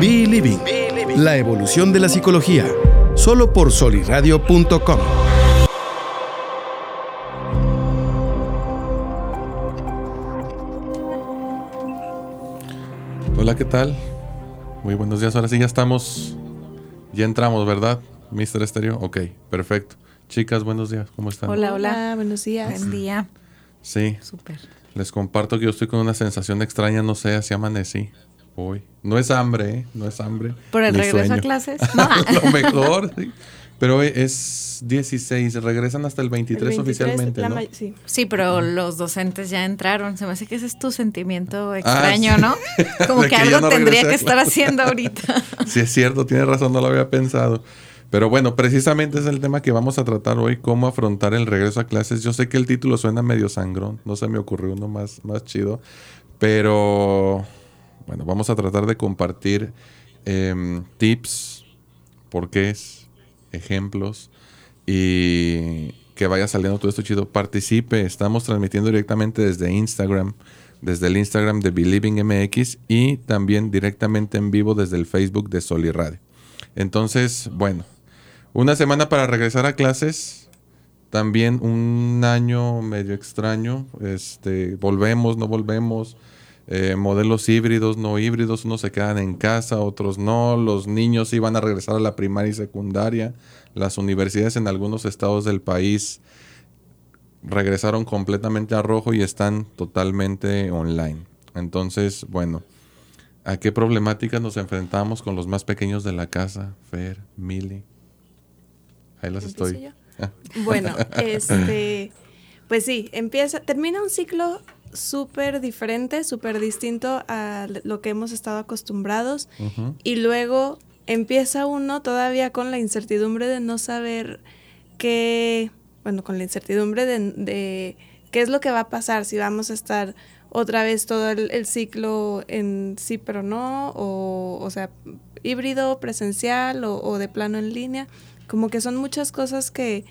Be Living, la evolución de la psicología, solo por soliradio.com. Hola, ¿qué tal? Muy buenos días. Ahora sí ya estamos, ya entramos, ¿verdad? Mister Estéreo. Ok, perfecto. Chicas, buenos días. ¿Cómo están? Hola, hola. Buenos días. Buen día. Sí. Súper. Les comparto que yo estoy con una sensación extraña, no sé, así amanecí hoy. No es hambre, ¿eh? No es hambre. ¿Por el regreso a clases? Lo mejor, sí. Pero hoy es 16, regresan hasta el 23, El 23, oficialmente, ¿no? sí. Sí, pero los docentes ya entraron. Se me hace que ese es tu sentimiento extraño, ¿no? Como Ah, que, algo no tendría que estar haciendo ahorita. Sí, es cierto, tiene razón, no lo había pensado. Pero bueno, precisamente es el tema que vamos a tratar hoy, cómo afrontar el regreso a clases. Yo sé que el título suena medio sangrón, no se me ocurrió uno más, más chido, pero bueno, vamos a tratar de compartir em, tips, porqués, ejemplos y que vaya saliendo todo esto chido. Participe, estamos transmitiendo directamente desde Instagram, desde el Instagram de Believing MX y también directamente en vivo desde el Facebook de Soli Radio. Entonces, bueno, una semana para regresar a clases, también un año medio extraño, este, volvemos, no volvemos, eh, modelos híbridos, no híbridos, unos se quedan en casa, otros no, los niños iban a regresar a la primaria y secundaria, las universidades en algunos estados del país regresaron completamente a rojo y están totalmente online. Entonces, bueno, ¿a qué problemáticas nos enfrentamos con los más pequeños de la casa? Fer, Mili. Ahí las ¿Empiezo estoy. yo? Ah, Bueno, este, pues sí, empieza, termina un ciclo súper diferente, súper distinto a lo que hemos estado acostumbrados. Y luego empieza uno todavía con la incertidumbre de no saber qué, bueno, con la incertidumbre de, de qué es lo que va a pasar, si vamos a estar otra vez todo el, el ciclo en sí pero no, o, o sea, híbrido, presencial o, o de plano en línea, como que son muchas cosas que,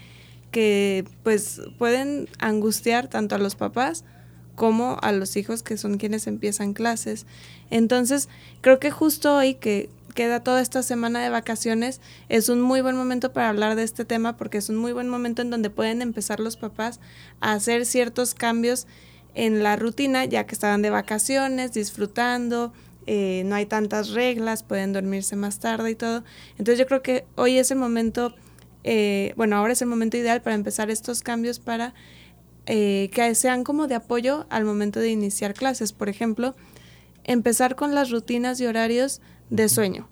que pues pueden angustiar tanto a los papás como a los hijos que son quienes empiezan clases. Entonces, creo que justo hoy que queda toda esta semana de vacaciones, es un muy buen momento para hablar de este tema porque es un muy buen momento en donde pueden empezar los papás a hacer ciertos cambios en la rutina, ya que estaban de vacaciones, disfrutando, eh, no hay tantas reglas, pueden dormirse más tarde y todo. Entonces yo creo que hoy es el momento, eh, bueno, ahora es el momento ideal para empezar estos cambios para eh, que sean como de apoyo al momento de iniciar clases. Por ejemplo, empezar con las rutinas y horarios de sueño.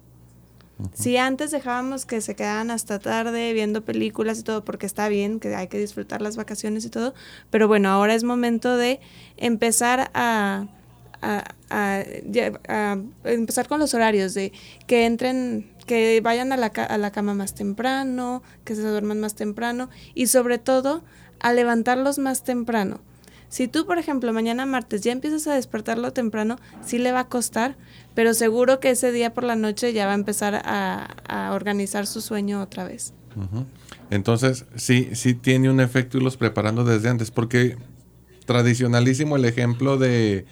Si antes dejábamos que se quedaran hasta tarde viendo películas y todo, porque está bien, que hay que disfrutar las vacaciones y todo, pero bueno, ahora es momento de empezar a, a, a- ya- a empezar con los horarios, de que entren, que vayan a la, ca- a la cama más temprano, que se duerman más temprano y sobre todo a levantarlos más temprano. Si tú, por ejemplo, mañana martes ya empiezas a despertarlo temprano, sí le va a costar, pero seguro que ese día por la noche ya va a empezar a, a organizar su sueño otra vez. Entonces, sí, sí tiene un efecto irlos preparando desde antes, porque tradicionalísimo el ejemplo de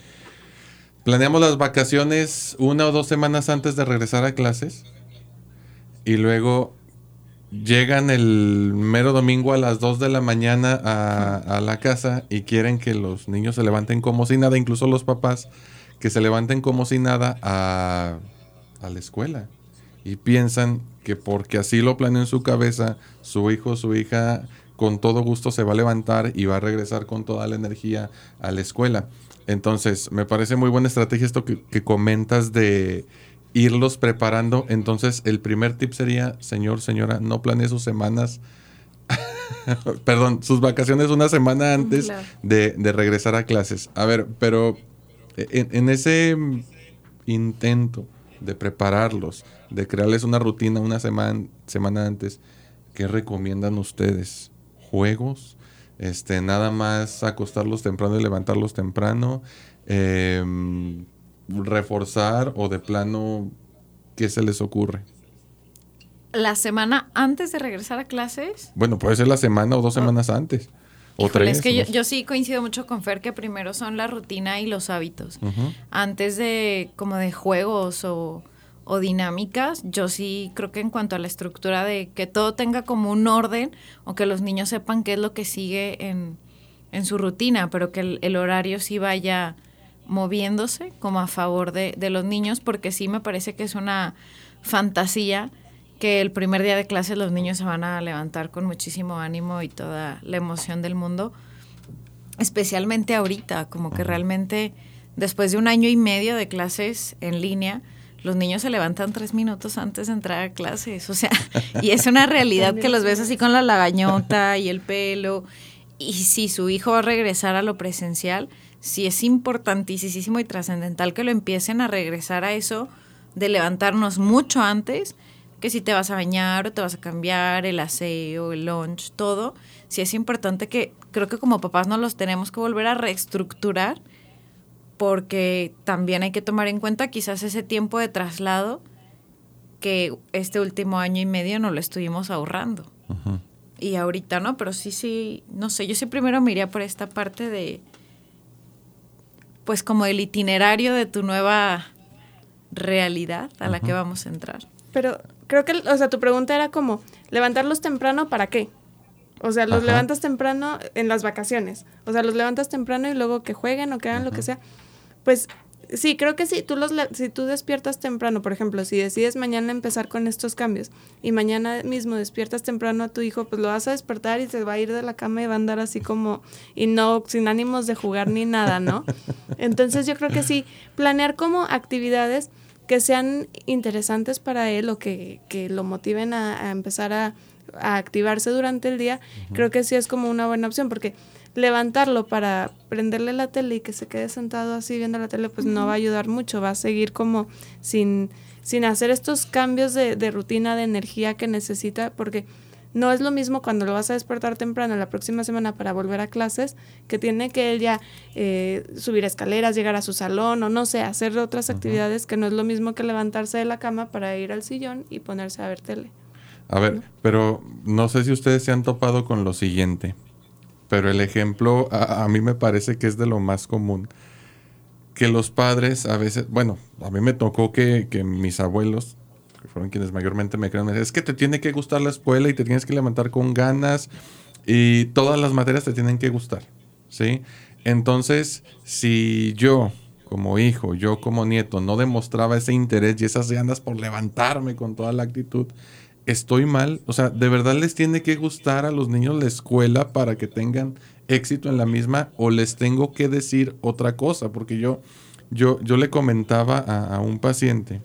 planeamos las vacaciones una o dos semanas antes de regresar a clases y luego llegan el mero domingo a las 2 de la mañana a, a la casa y quieren que los niños se levanten como si nada, incluso los papás que se levanten como si nada a, a la escuela y piensan que porque así lo planeó en su cabeza, su hijo o su hija con todo gusto se va a levantar y va a regresar con toda la energía a la escuela. Entonces, me parece muy buena estrategia esto que, que comentas de irlos preparando. Entonces, el primer tip sería, señor, señora, no planee sus semanas, perdón, sus vacaciones una semana antes Claro. de, de regresar a clases. A ver, pero en, en ese intento de prepararlos, de crearles una rutina una semana, semana antes, ¿qué recomiendan ustedes? ¿Juegos? Este, nada más acostarlos temprano y levantarlos temprano. Em, reforzar o de plano, ¿qué se les ocurre? La semana antes de regresar a clases. Bueno, puede ser la semana o dos semanas antes. O Ah. Híjole, tres. es que yo, yo sí coincido mucho con Fer que primero son la rutina y los hábitos. Antes de como de juegos o, o dinámicas. Yo sí creo que en cuanto a la estructura de que todo tenga como un orden o que los niños sepan qué es lo que sigue en, en su rutina, pero que el, el, horario sí vaya moviéndose como a favor de, de los niños, porque sí me parece que es una fantasía que el primer día de clases los niños se van a levantar con muchísimo ánimo y toda la emoción del mundo, especialmente ahorita, como que realmente después de un año y medio de clases en línea, los niños se levantan tres minutos antes de entrar a clases, o sea, y es una realidad que los ves así con la lagañota y el pelo, y si su hijo va a regresar a lo presencial, sí es importantísimo y trascendental que lo empiecen a regresar a eso de levantarnos mucho antes, que si te vas a bañar o te vas a cambiar, el aseo, el lunch, todo, sí es importante que creo que como papás no los tenemos que volver a reestructurar porque también hay que tomar en cuenta quizás ese tiempo de traslado que este último año y medio no lo estuvimos ahorrando. Y ahorita no, pero sí, sí, no sé, yo sí primero me iría por esta parte de, pues como el itinerario de tu nueva realidad a la que vamos a entrar. Pero creo que, o sea, tu pregunta era como, levantarlos temprano, ¿para qué? O sea, los levantas temprano en las vacaciones. O sea, los levantas temprano y luego que jueguen o que hagan lo que sea. Pues sí, creo que sí, tú los si tú despiertas temprano, por ejemplo, si decides mañana empezar con estos cambios y mañana mismo despiertas temprano a tu hijo, pues lo vas a despertar y se va a ir de la cama y va a andar así como y no sin ánimos de jugar ni nada, ¿no? Entonces yo creo que sí, planear como actividades que sean interesantes para él o que, que lo motiven a, a empezar a, a, activarse durante el día, creo que sí es como una buena opción porque levantarlo para prenderle la tele y que se quede sentado así viendo la tele, pues no va a ayudar mucho, va a seguir como sin, sin hacer estos cambios de, de, rutina, de energía que necesita, porque no es lo mismo cuando lo vas a despertar temprano la próxima semana para volver a clases, que tiene que él ya eh, subir escaleras, llegar a su salón o no sé, hacer otras actividades que no es lo mismo que levantarse de la cama para ir al sillón y ponerse a ver tele. A ver, pero no sé si ustedes se han topado con lo siguiente pero el ejemplo a, a, mí me parece que es de lo más común. Que los padres a veces, bueno, a mí me tocó que, que mis abuelos, que fueron quienes mayormente me crean, me decían, es que te tiene que gustar la escuela y te tienes que levantar con ganas y todas las materias te tienen que gustar, ¿sí? Entonces, si yo como hijo, yo como nieto, no demostraba ese interés y esas ganas por levantarme con toda la actitud, estoy mal. O sea, ¿de verdad les tiene que gustar a los niños la escuela para que tengan éxito en la misma o les tengo que decir otra cosa? Porque yo, yo, yo le comentaba a, a un paciente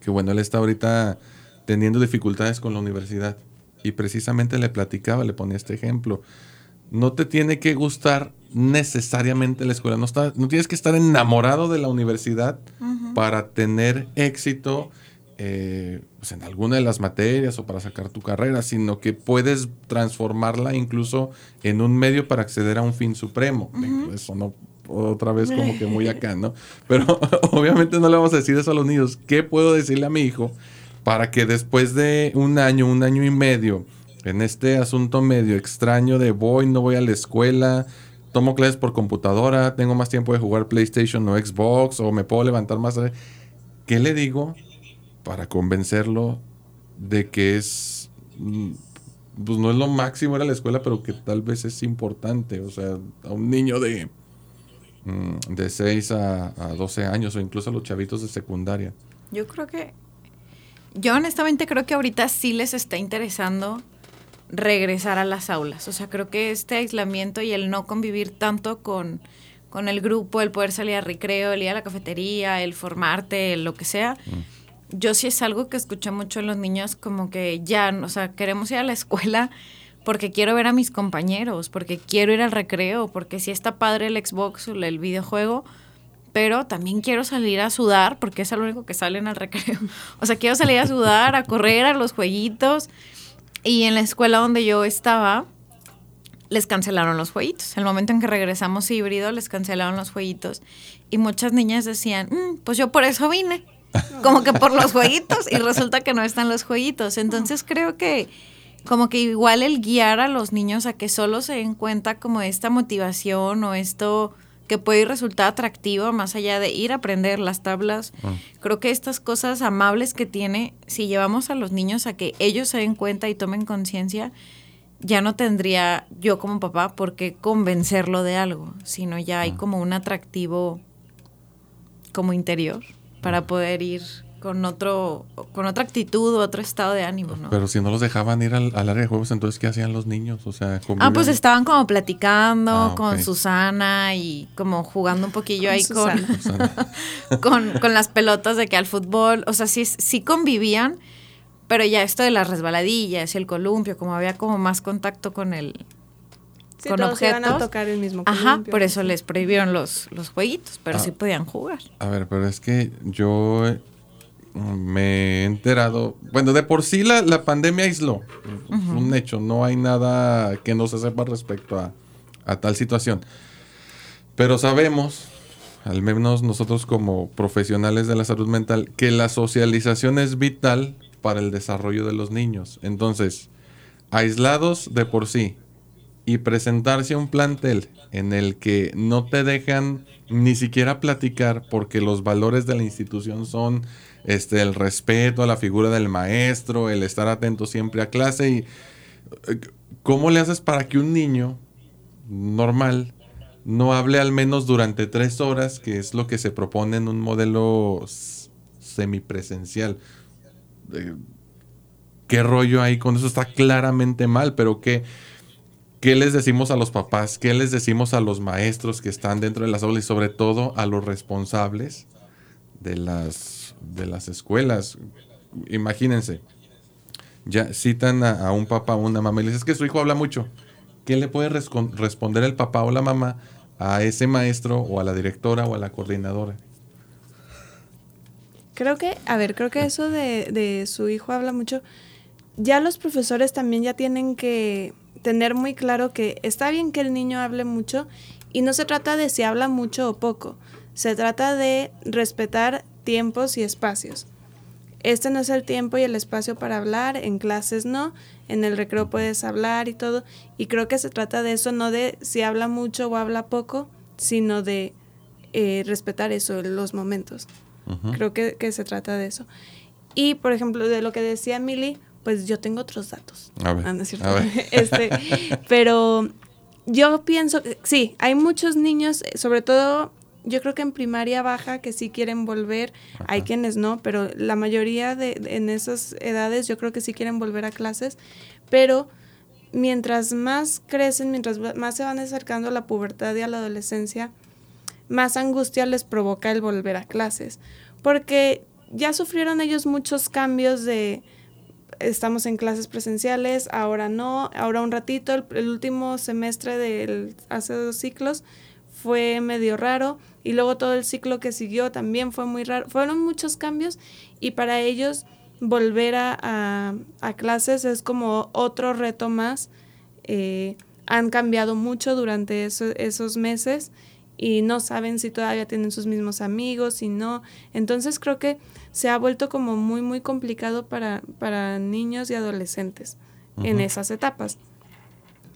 que, bueno, él está ahorita teniendo dificultades con la universidad y precisamente le platicaba, le ponía este ejemplo. No te tiene que gustar necesariamente la escuela, no, está, no tienes que estar enamorado de la universidad uh -huh. para tener éxito eh, pues en alguna de las materias o para sacar tu carrera, sino que puedes transformarla incluso en un medio para acceder a un fin supremo. Uh -huh. Eso no otra vez como que muy acá, ¿no? Pero obviamente no le vamos a decir eso a los niños. ¿Qué puedo decirle a mi hijo para que después de un año, un año y medio, en este asunto medio extraño de voy, no voy a la escuela, tomo clases por computadora, tengo más tiempo de jugar PlayStation o Xbox, o me puedo levantar más. ¿Qué le digo para convencerlo de que es, mm, pues no es lo máximo era la escuela, pero que tal vez es importante. O sea, a un niño de, mm, de 6 a, a 12 años o incluso a los chavitos de secundaria. Yo creo que, yo honestamente creo que ahorita sí les está interesando regresar a las aulas. O sea, creo que este aislamiento y el no convivir tanto con, con el grupo, el poder salir a recreo, el ir a la cafetería, el formarte, el lo que sea. Mm yo sí es algo que escuché mucho en los niños, como que ya, o sea, queremos ir a la escuela porque quiero ver a mis compañeros, porque quiero ir al recreo, porque sí está padre el Xbox o el videojuego, pero también quiero salir a sudar, porque es lo único que salen al recreo. O sea, quiero salir a sudar, a correr, a los jueguitos. Y en la escuela donde yo estaba, les cancelaron los jueguitos. El momento en que regresamos híbrido, les cancelaron los jueguitos. Y muchas niñas decían, mm, pues yo por eso vine como que por los jueguitos y resulta que no están los jueguitos. Entonces creo que como que igual el guiar a los niños a que solo se den cuenta como esta motivación o esto que puede resultar atractivo más allá de ir a aprender las tablas. Ah. Creo que estas cosas amables que tiene, si llevamos a los niños a que ellos se den cuenta y tomen conciencia, ya no tendría yo como papá por qué convencerlo de algo, sino ya hay Ah. como un atractivo como interior para poder ir con otro con otra actitud o otro estado de ánimo, ¿no? Pero si no los dejaban ir al, al área de juegos, entonces ¿qué hacían los niños? O sea, Ah, pues estaban como platicando Ah, con. Susana y como jugando un poquillo Con ahí con, Susana. con, con las pelotas de que al fútbol, o sea, sí, sí convivían, pero ya esto de las resbaladillas y el columpio, como había como más contacto con el... Sí, con todos iban a objetos. tocar el mismo Ajá, por eso les prohibieron los, los jueguitos, pero Ah. sí podían jugar. A ver, pero es que yo eh, me he enterado. Bueno, de por sí la, la pandemia aisló. Un hecho. No hay nada que no se sepa respecto a, a tal situación. Pero sabemos, al menos nosotros como profesionales de la salud mental, que la socialización es vital para el desarrollo de los niños. Entonces, aislados de por sí y presentarse a un plantel en el que no te dejan ni siquiera platicar porque los valores de la institución son este el respeto a la figura del maestro, el estar atento siempre a clase y eh, ¿cómo le haces para que un niño normal no hable al menos durante tres horas, que es lo que se propone en un modelo semipresencial? Eh, ¿Qué rollo hay con eso? Está claramente mal, pero ¿qué, ¿qué les decimos a los papás? ¿Qué les decimos a los maestros que están dentro de las aulas y sobre todo a los responsables de las, de las escuelas? Imagínense, ya citan a, un papá o una mamá y le dicen, es que su hijo habla mucho. ¿Qué le puede responder el papá o la mamá a ese maestro o a la directora o a la coordinadora? Creo que, a ver, creo que eso de, de su hijo habla mucho. Ya los profesores también ya tienen que tener muy claro que está bien que el niño hable mucho y no se trata de si habla mucho o poco. Se trata de respetar tiempos y espacios. Este no es el tiempo y el espacio para hablar, en clases no, en el recreo puedes hablar y todo. Y creo que se trata de eso, no de si habla mucho o habla poco, sino de eh, respetar eso, los momentos. Creo que, que se trata de eso. Y, por ejemplo, de lo que decía Mili, pues yo tengo otros datos. A ver, Ah, no es cierto. a ver. Este, pero yo pienso, que sí, hay muchos niños, eh, sobre todo yo creo que en primaria baja, que sí quieren volver, hay quienes no, pero la mayoría de, de- en esas edades yo creo que sí quieren volver a clases, pero mientras más crecen, mientras más se van acercando a la pubertad y a la adolescencia, más angustia les provoca el volver a clases, porque ya sufrieron ellos muchos cambios de estamos en clases presenciales, ahora no, ahora un ratito, el, último semestre del hace dos ciclos fue medio raro y luego todo el ciclo que siguió también fue muy raro, fueron muchos cambios y para ellos volver a, a- a clases es como otro reto más. Eh, han cambiado mucho durante eso- esos meses y no saben si todavía tienen sus mismos amigos, si no. Entonces creo que se ha vuelto como muy, muy complicado para, para niños y adolescentes en esas etapas.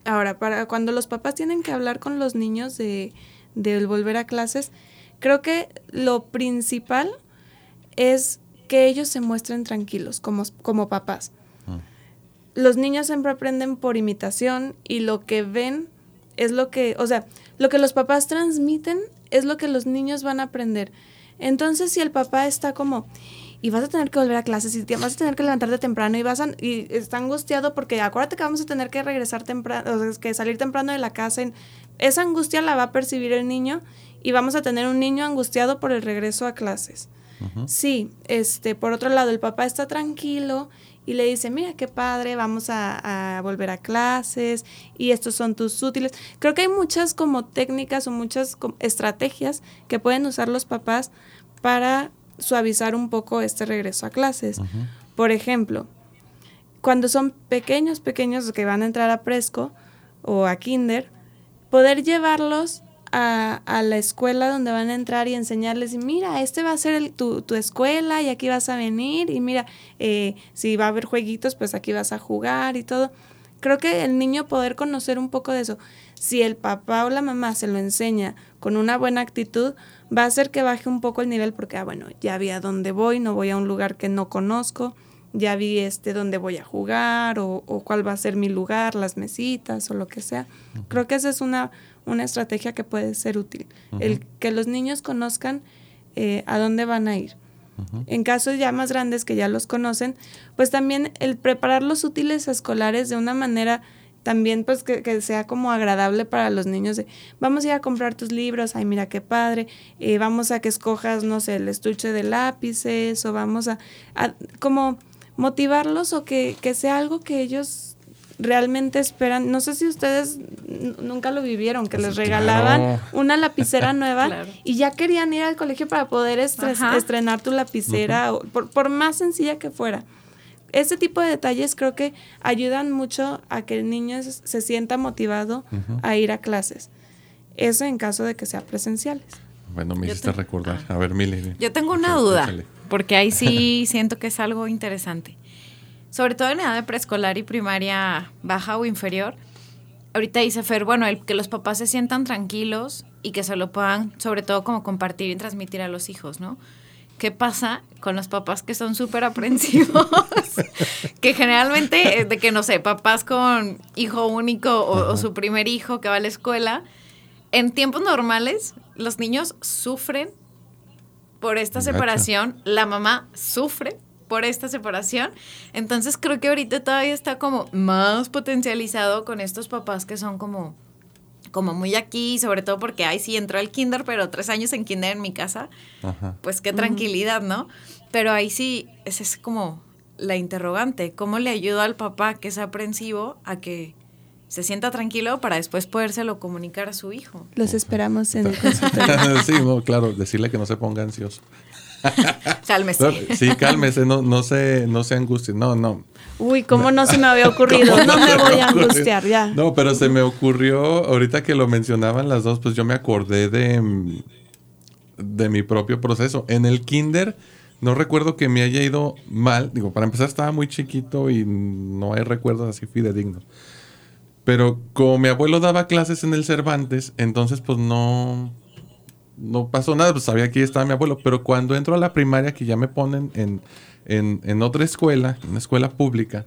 Ahora, para cuando los papás tienen que hablar con los niños de, del volver a clases, creo que lo principal es que ellos se muestren tranquilos como, como papás. Los niños siempre aprenden por imitación y lo que ven es lo que, o sea, lo que los papás transmiten es lo que los niños van a aprender. Entonces, si el papá está como, y vas a tener que volver a clases, y te- vas a tener que levantarte temprano, y vas a, y está angustiado porque acuérdate que vamos a tener que regresar temprano, o sea, es que salir temprano de la casa, y esa angustia la va a percibir el niño, y vamos a tener un niño angustiado por el regreso a clases. Sí, este, por otro lado, el papá está tranquilo y le dice, mira qué padre, vamos a, a volver a clases y estos son tus útiles. Creo que hay muchas como técnicas o muchas como estrategias que pueden usar los papás para suavizar un poco este regreso a clases. Por ejemplo, cuando son pequeños, pequeños que van a entrar a Presco o a Kinder, poder llevarlos a, a la escuela donde van a entrar y enseñarles, y mira, este va a ser el- tu, tu escuela y aquí vas a venir y mira, eh, si va a haber jueguitos, pues aquí vas a jugar y todo. Creo que el niño poder conocer un poco de eso. si el papá o la mamá se lo enseña con una buena actitud, va a hacer que baje un poco el nivel porque, ah, bueno, ya vi a dónde voy, no voy a un lugar que no conozco, ya vi este dónde voy a jugar o, cuál va a ser mi lugar, las mesitas o lo que sea. Creo que esa es una, una estrategia que puede ser útil, el que los niños conozcan eh, a dónde van a ir. En casos ya más grandes que ya los conocen, pues también el preparar los útiles escolares de una manera también pues que, sea como agradable para los niños de vamos a ir a comprar tus libros, ay mira qué padre, eh, vamos a que escojas, no sé, el estuche de lápices o vamos a, como motivarlos o que, que, sea algo que ellos realmente esperan. No sé si ustedes nunca lo vivieron, que les regalaban una lapicera nueva y ya querían ir al colegio para poder estrenar tu lapicera, por, por más sencilla que fuera ese tipo de detalles creo que ayudan mucho a que el niño se sienta motivado a ir a clases. Eso en caso de que sea presenciales. Bueno, me hiciste recordar. Ah. A ver, Mili. Yo tengo una duda, porque ahí sí siento que es algo interesante. Sobre todo en edad de preescolar y primaria baja o inferior. Ahorita dice Fer, bueno, el que los papás se sientan tranquilos y que se lo puedan, sobre todo, como compartir y transmitir a los hijos, ¿no? ¿Qué pasa con los papás que son súper aprensivos? que generalmente, eh, de que no sé, papás con hijo único o, su primer hijo que va a la escuela, en tiempos normales los niños sufren por esta separación, la mamá sufre por esta separación. Entonces creo que ahorita todavía está como más potencializado con estos papás que son como como muy aquí, sobre todo porque, ay, sí, entró al kinder, pero tres años en kinder en mi casa, pues qué tranquilidad, ¿no? Pero ahí sí, esa es como la interrogante, ¿cómo le ayudo al papá que es aprensivo a que se sienta tranquilo para después podérselo comunicar a su hijo? Los esperamos en el consultorio. sí, claro, decirle que no se ponga ansioso. cálmese. sí, cálmese, no, no se, no se angustie, no, no. Uy, ¿cómo no se me había ocurrido? No, me voy a angustiar, ya. No, pero se me ocurrió, ahorita que lo mencionaban las dos, pues yo me acordé de, de mi propio proceso. En el kinder, no recuerdo que me haya ido mal. Digo, para empezar estaba muy chiquito y no hay recuerdos así fidedignos. Pero como mi abuelo daba clases en el Cervantes, entonces pues no, no pasó nada, pues sabía que estaba mi abuelo. Pero cuando entro a la primaria, que ya me ponen en en, otra escuela, una escuela pública,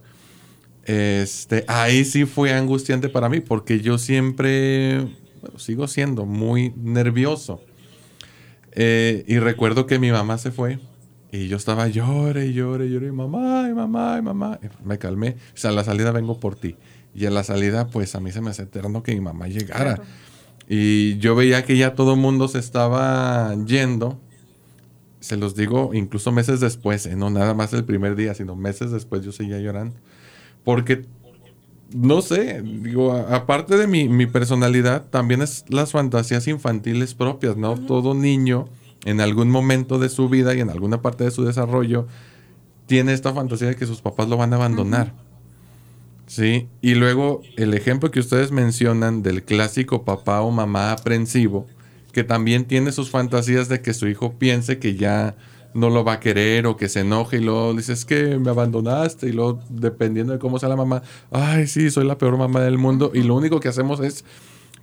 este, ahí sí fue angustiante para mí, porque yo siempre, bueno, sigo siendo muy nervioso. Eh, y recuerdo que mi mamá se fue y yo estaba llore, llore, llore, mamá, y mamá, y mamá. me calmé. O sea, a la salida vengo por ti. Y a la salida, pues a mí se me hace eterno que mi mamá llegara. Y yo veía que ya todo el mundo se estaba yendo se los digo incluso meses después, ¿eh? no nada más el primer día, sino meses después yo seguía llorando. Porque, no sé, digo, aparte de mi, personalidad, también es las fantasías infantiles propias, ¿no? Todo niño en algún momento de su vida y en alguna parte de su desarrollo tiene esta fantasía de que sus papás lo van a abandonar. Sí, y luego el ejemplo que ustedes mencionan del clásico papá o mamá aprensivo, que también tiene sus fantasías de que su hijo piense que ya no lo va a querer o que se enoje y luego dice, es que me abandonaste y luego dependiendo de cómo sea la mamá, ay sí, soy la peor mamá del mundo y lo único que hacemos es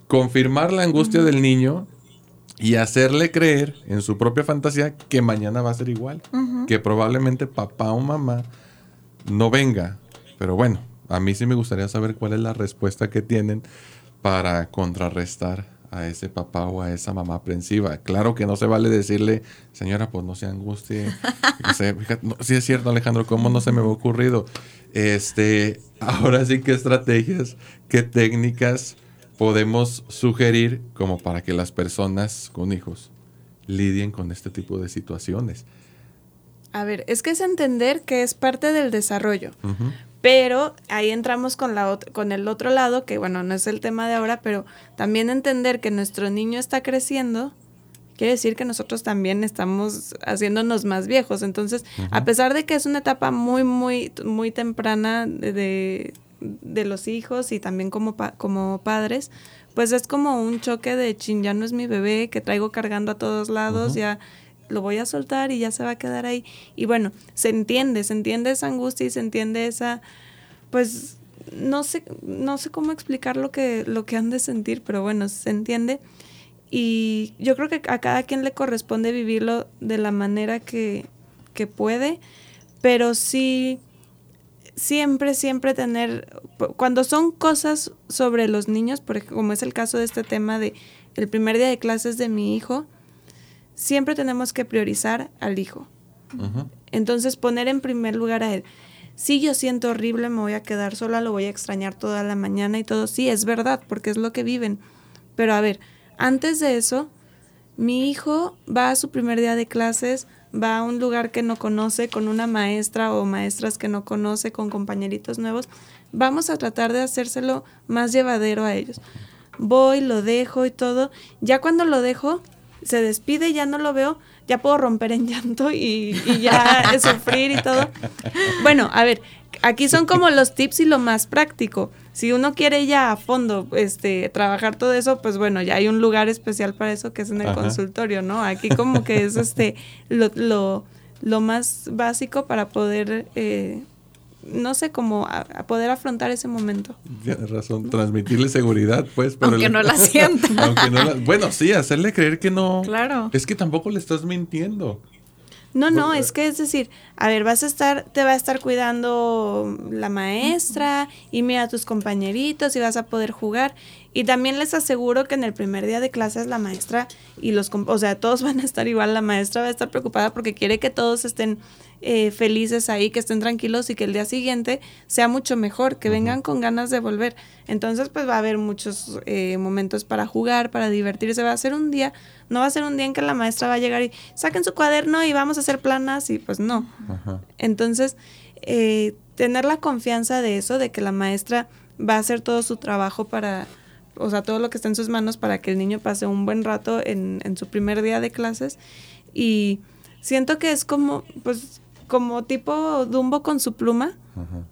confirmar la angustia del niño y hacerle creer en su propia fantasía que mañana va a ser igual, que probablemente papá o mamá no venga. Pero bueno, a mí sí me gustaría saber cuál es la respuesta que tienen para contrarrestar a ese papá o a esa mamá aprensiva. Claro que no se vale decirle, señora, pues no se angustie. No sí es cierto, Alejandro, ¿cómo no se me ha ocurrido? Este, ahora sí, ¿qué estrategias, qué técnicas podemos sugerir como para que las personas con hijos lidien con este tipo de situaciones? A ver, es que es entender que es parte del desarrollo. Pero ahí entramos con, la con el otro lado, que bueno, no es el tema de ahora, pero también entender que nuestro niño está creciendo, quiere decir que nosotros también estamos haciéndonos más viejos. Entonces, a pesar de que es una etapa muy, muy, muy temprana de, de, los hijos y también como, como padres, pues es como un choque de chin, ya no es mi bebé que traigo cargando a todos lados, ya lo voy a soltar y ya se va a quedar ahí. Y bueno, se entiende, se entiende esa angustia y se entiende esa, pues, no sé, no sé cómo explicar lo que, lo que han de sentir, pero bueno, se entiende. Y yo creo que a cada quien le corresponde vivirlo de la manera que, que puede, pero sí, siempre, siempre tener, cuando son cosas sobre los niños, porque como es el caso de este tema de el primer día de clases de mi hijo, siempre tenemos que priorizar al hijo. Entonces poner en primer lugar a él. Si yo siento horrible, me voy a quedar sola, lo voy a extrañar toda la mañana y todo. Sí, es verdad, porque es lo que viven. Pero a ver, antes de eso, mi hijo va a su primer día de clases, va a un lugar que no conoce, con una maestra o maestras que no conoce, con compañeritos nuevos. Vamos a tratar de hacérselo más llevadero a ellos. Voy, lo dejo y todo. Ya cuando lo dejo, se despide, ya no lo veo, ya puedo romper en llanto y, y ya sufrir y todo. Bueno, a ver, aquí son como los tips y lo más práctico. Si uno quiere ya a fondo este, trabajar todo eso, pues bueno, ya hay un lugar especial para eso que es en el consultorio, ¿no? Aquí como que es este lo, lo, lo más básico para poder eh, no sé cómo a, poder afrontar ese momento. Tienes razón, transmitirle seguridad, pues. Pero aunque no la sienta. bueno, sí, hacerle creer que no. Claro. Es que tampoco le estás mintiendo. No, no, es que es decir, a ver, vas a estar, te va a estar cuidando la maestra y mira a tus compañeritos y vas a poder jugar. Y también les aseguro que en el primer día de clases la maestra y los, o sea, todos van a estar igual, la maestra va a estar preocupada porque quiere que todos estén eh, felices ahí, que estén tranquilos y que el día siguiente sea mucho mejor, que vengan con ganas de volver. Entonces, pues va a haber muchos eh, momentos para jugar, para divertirse. Va a ser un día, no va a ser un día en que la maestra va a llegar y saquen su cuaderno y vamos a hacer planas y pues no. Entonces, eh, tener la confianza de eso, de que la maestra va a hacer todo su trabajo para, o sea, todo lo que está en sus manos para que el niño pase un buen rato en, en su primer día de clases. Y siento que es como, pues, como tipo Dumbo con su pluma.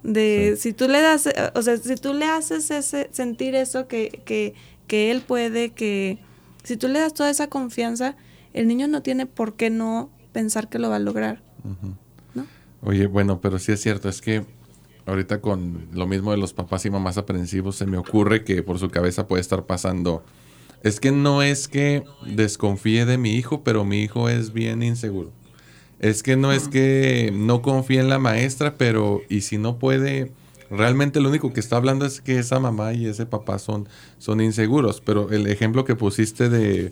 de si tú le das, o sea, si tú le haces ese, sentir eso que, que, que él puede, que si tú le das toda esa confianza, el niño no tiene por qué no pensar que lo va a lograr. ¿no? Oye, bueno, pero sí es cierto, es que ahorita con lo mismo de los papás y mamás aprensivos, se me ocurre que por su cabeza puede estar pasando. Es que no es que desconfíe de mi hijo, pero mi hijo es bien inseguro. Es que no es que no confíe en la maestra, pero y si no puede, realmente lo único que está hablando es que esa mamá y ese papá son, son inseguros. Pero el ejemplo que pusiste de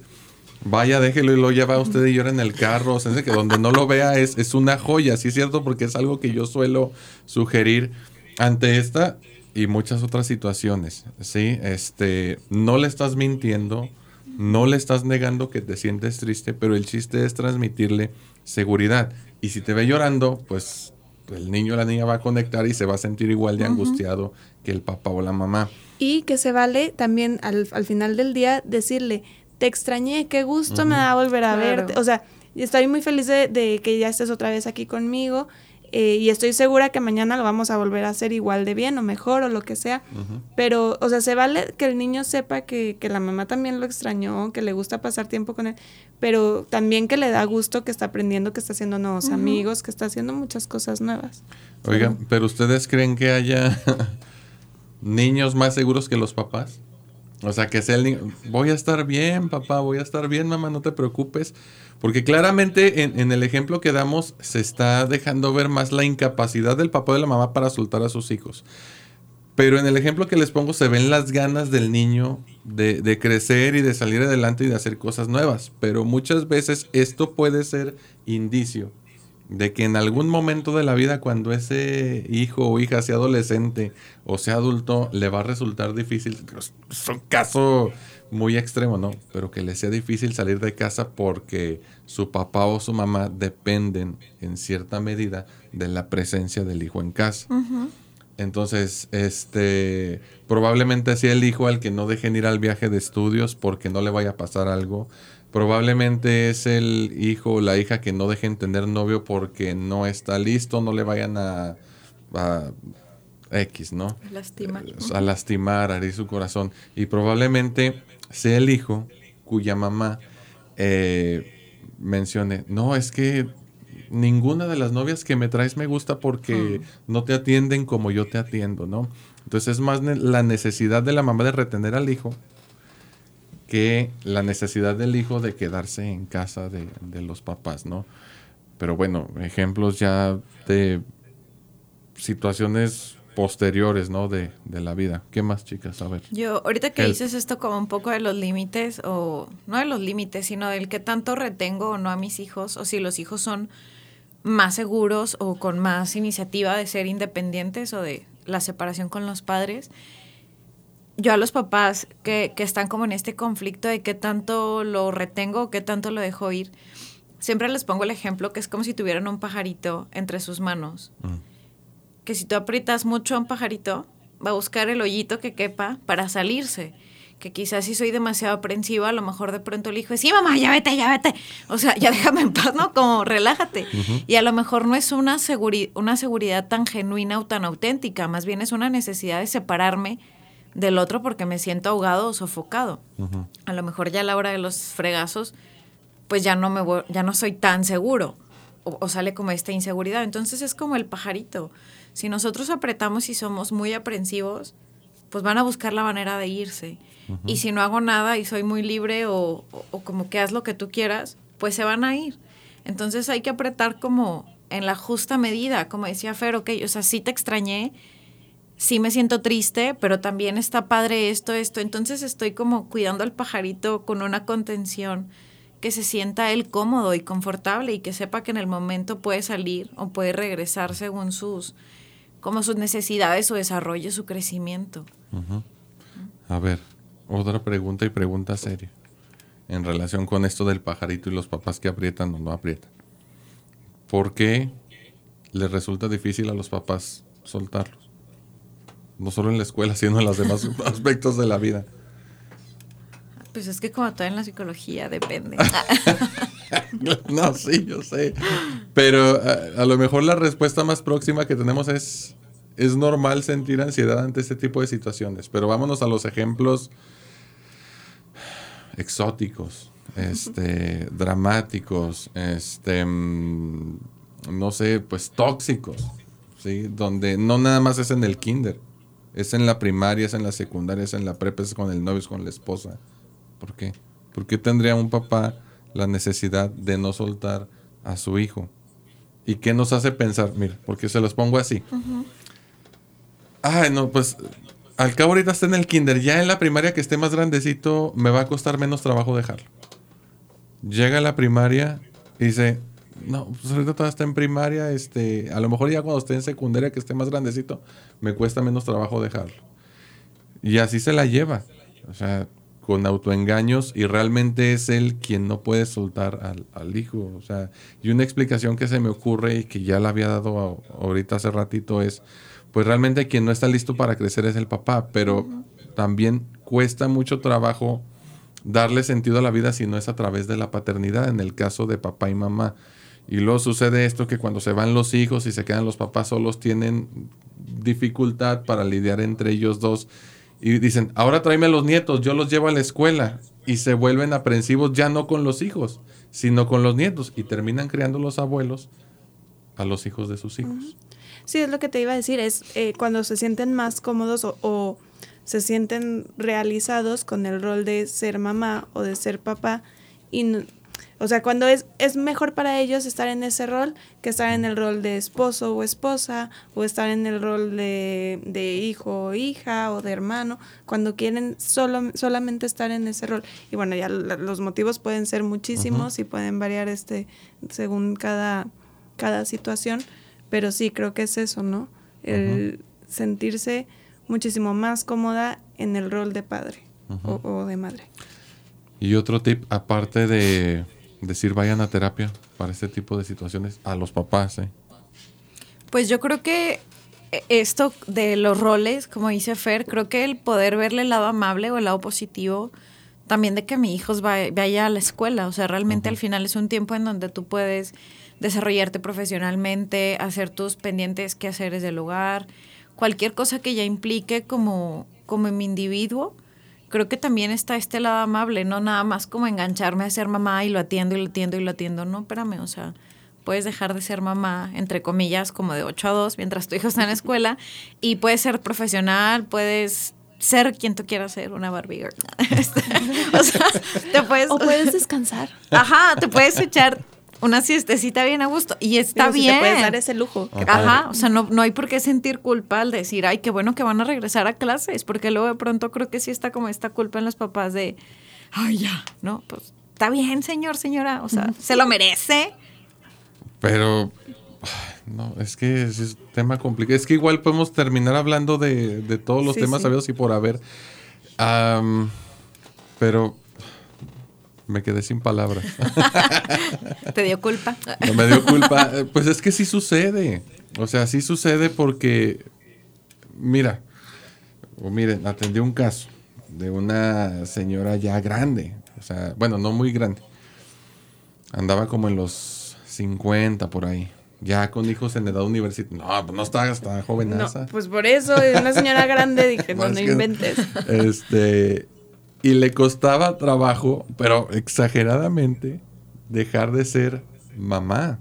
vaya, déjelo y lo lleva usted y llora en el carro, o sea, que donde no lo vea es, es una joya, sí es cierto, porque es algo que yo suelo sugerir ante esta y muchas otras situaciones, ¿sí? Este, no le estás mintiendo, no le estás negando que te sientes triste, pero el chiste es transmitirle seguridad. Y si te ve llorando, pues el niño o la niña va a conectar y se va a sentir igual de angustiado que el papá o la mamá. Y que se vale también al, final del día decirle, te extrañé, qué gusto me da volver a verte. O sea, estoy muy feliz de, de, que ya estés otra vez aquí conmigo. Eh, y estoy segura que mañana lo vamos a volver a hacer igual de bien o mejor o lo que sea. Pero, o sea, se vale que el niño sepa que, que, la mamá también lo extrañó, que le gusta pasar tiempo con él, pero también que le da gusto que está aprendiendo, que está haciendo nuevos amigos, que está haciendo muchas cosas nuevas. Oigan, pero ¿ustedes creen que haya niños más seguros que los papás? O sea, que sea el niño, voy a estar bien, papá, voy a estar bien, mamá, no te preocupes. Porque claramente en, el ejemplo que damos se está dejando ver más la incapacidad del papá y de la mamá para soltar a sus hijos. Pero en el ejemplo que les pongo se ven las ganas del niño de, de, crecer y de salir adelante y de hacer cosas nuevas. Pero muchas veces esto puede ser indicio de que en algún momento de la vida cuando ese hijo o hija sea adolescente o sea adulto le va a resultar difícil. Es un caso muy extremo, ¿no? Pero que le sea difícil salir de casa porque su papá o su mamá dependen en cierta medida de la presencia del hijo en casa. Entonces, este, probablemente sea el hijo al que no dejen ir al viaje de estudios porque no le vaya a pasar algo. Probablemente es el hijo o la hija que no dejen tener novio porque no está listo, no le vayan a, a X, ¿no? Lastimar. A lastimar, a herir su corazón. Y probablemente sea el hijo cuya mamá eh, mencione, no, es que ninguna de las novias que me traes me gusta porque no te atienden como yo te atiendo, ¿no? Entonces es más la necesidad de la mamá de retener al hijo que la necesidad del hijo de quedarse en casa de, de los papás, ¿no? Pero bueno, ejemplos ya de situaciones posteriores, ¿no? De, de, la vida. ¿Qué más, chicas? A ver. Yo, ahorita que dices esto como un poco de los límites, o no de los límites, sino del que tanto retengo o no a mis hijos, o si los hijos son más seguros o con más iniciativa de ser independientes o de la separación con los padres. Yo a los papás que, que están como en este conflicto de qué tanto lo retengo qué tanto lo dejo ir, siempre les pongo el ejemplo que es como si tuvieran un pajarito entre sus manos. Mm. Que si tú aprietas mucho a un pajarito, va a buscar el hoyito que quepa para salirse que quizás si soy demasiado aprensiva, a lo mejor de pronto le dijo, sí, mamá, ya vete, ya vete. O sea, ya déjame en paz, ¿no? Como relájate. Y a lo mejor no es una, una seguridad tan genuina o tan auténtica, más bien es una necesidad de separarme del otro porque me siento ahogado o sofocado. A lo mejor ya a la hora de los fregazos, pues ya no, me ya no soy tan seguro. O, o sale como esta inseguridad. Entonces es como el pajarito. Si nosotros apretamos y somos muy aprensivos, pues van a buscar la manera de irse. Y si no hago nada y soy muy libre o, como que haz lo que tú quieras, pues se van a ir. Entonces hay que apretar como en la justa medida, como decía Fer, ok, o sea, sí te extrañé, sí me siento triste, pero también está padre esto, esto. Entonces estoy como cuidando al pajarito con una contención que se sienta él cómodo y confortable y que sepa que en el momento puede salir o puede regresar según sus como sus necesidades, su desarrollo, su crecimiento. A ver, otra pregunta y pregunta seria en relación con esto del pajarito y los papás que aprietan o no aprietan. ¿Por qué les resulta difícil a los papás soltarlos? No solo en la escuela, sino en los demás aspectos de la vida. Pues es que como todo en la psicología depende. no, sí, yo sé. Pero a, a, lo mejor la respuesta más próxima que tenemos es, es normal sentir ansiedad ante este tipo de situaciones. Pero vámonos a los ejemplos exóticos, este, dramáticos, este, mm, no sé, pues tóxicos, ¿sí? Donde no nada más es en el kinder, es en la primaria, es en la secundaria, es en la prepa, es con el novio, es con la esposa. ¿Por qué? ¿Por qué tendría un papá la necesidad de no soltar a su hijo? ¿Y qué nos hace pensar? Mira, porque se los pongo así. Ay, no, pues al cabo ahorita está en el kinder, ya en la primaria que esté más grandecito me va a costar menos trabajo dejarlo. Llega a la primaria y dice, no, pues ahorita todavía está en primaria, este, a lo mejor ya cuando esté en secundaria que esté más grandecito, me cuesta menos trabajo dejarlo. Y así se la lleva, o sea, con autoengaños y realmente es él quien no puede soltar al, al hijo. O sea, y una explicación que se me ocurre y que ya la había dado ahorita hace ratito es, pues realmente quien no está listo para crecer es el papá, pero también cuesta mucho trabajo darle sentido a la vida si no es a través de la paternidad, en el caso de papá y mamá. Y luego sucede esto que cuando se van los hijos y se quedan los papás solos tienen dificultad para lidiar entre ellos dos y dicen, ahora tráeme a los nietos, yo los llevo a la escuela y se vuelven aprensivos ya no con los hijos, sino con los nietos y terminan criando los abuelos a los hijos de sus hijos. Sí, es lo que te iba a decir, es eh, cuando se sienten más cómodos o, se sienten realizados con el rol de ser mamá o de ser papá. Y, o sea, cuando es, es mejor para ellos estar en ese rol que estar en el rol de esposo o esposa o estar en el rol de, de hijo o hija o de hermano, cuando quieren solo, solamente estar en ese rol. Y bueno, ya los motivos pueden ser muchísimos y pueden variar este según cada, cada situación pero sí, creo que es eso, ¿no? El sentirse muchísimo más cómoda en el rol de padre o, de madre. Y otro tip, aparte de decir vayan a terapia para este tipo de situaciones, a los papás, ¿eh? Pues yo creo que esto de los roles, como dice Fer, creo que el poder verle el lado amable o el lado positivo, también de que mi hijo vaya a la escuela, o sea, realmente al final es un tiempo en donde tú puedes desarrollarte profesionalmente, hacer tus pendientes quehaceres del hogar, cualquier cosa que ya implique como, como mi individuo, creo que también está este lado amable, no nada más como engancharme a ser mamá y lo atiendo y lo atiendo y lo atiendo, no, espérame, o sea, puedes dejar de ser mamá, entre comillas, como de 8 a 2, mientras tu hijo está en la escuela, y puedes ser profesional, puedes ser quien tú quieras ser, una Barbie girl. Este, o sea, te puedes... O puedes descansar. Ajá, te puedes echar una siestecita bien a gusto. Y está Digo, si bien. te puedes dar ese lujo. Ajá, o sea, no, no hay por qué sentir culpa al decir, ay, qué bueno que van a regresar a clases, porque luego de pronto creo que sí está como esta culpa en los papás de, ay, ya, ¿no? Pues está bien, señor, señora, o sea, se lo merece. Pero, no, es que es un tema complicado. Es que igual podemos terminar hablando de, de todos los Sí, temas sí. sabidos y por haber. Pero me quedé sin palabras. Te dio culpa. No me dio culpa. Eh, Pues es que sí sucede. O sea, sí sucede porque, mira, o miren, atendí un caso de una señora ya grande. O sea, bueno, no muy grande. Andaba como en los 50 por ahí. Ya con hijos en edad universitaria. No, pues no está, está No, jovenaza. pues por eso, una señora grande, dije, no, no inventes. Este, y le costaba trabajo, pero exageradamente, dejar de ser mamá.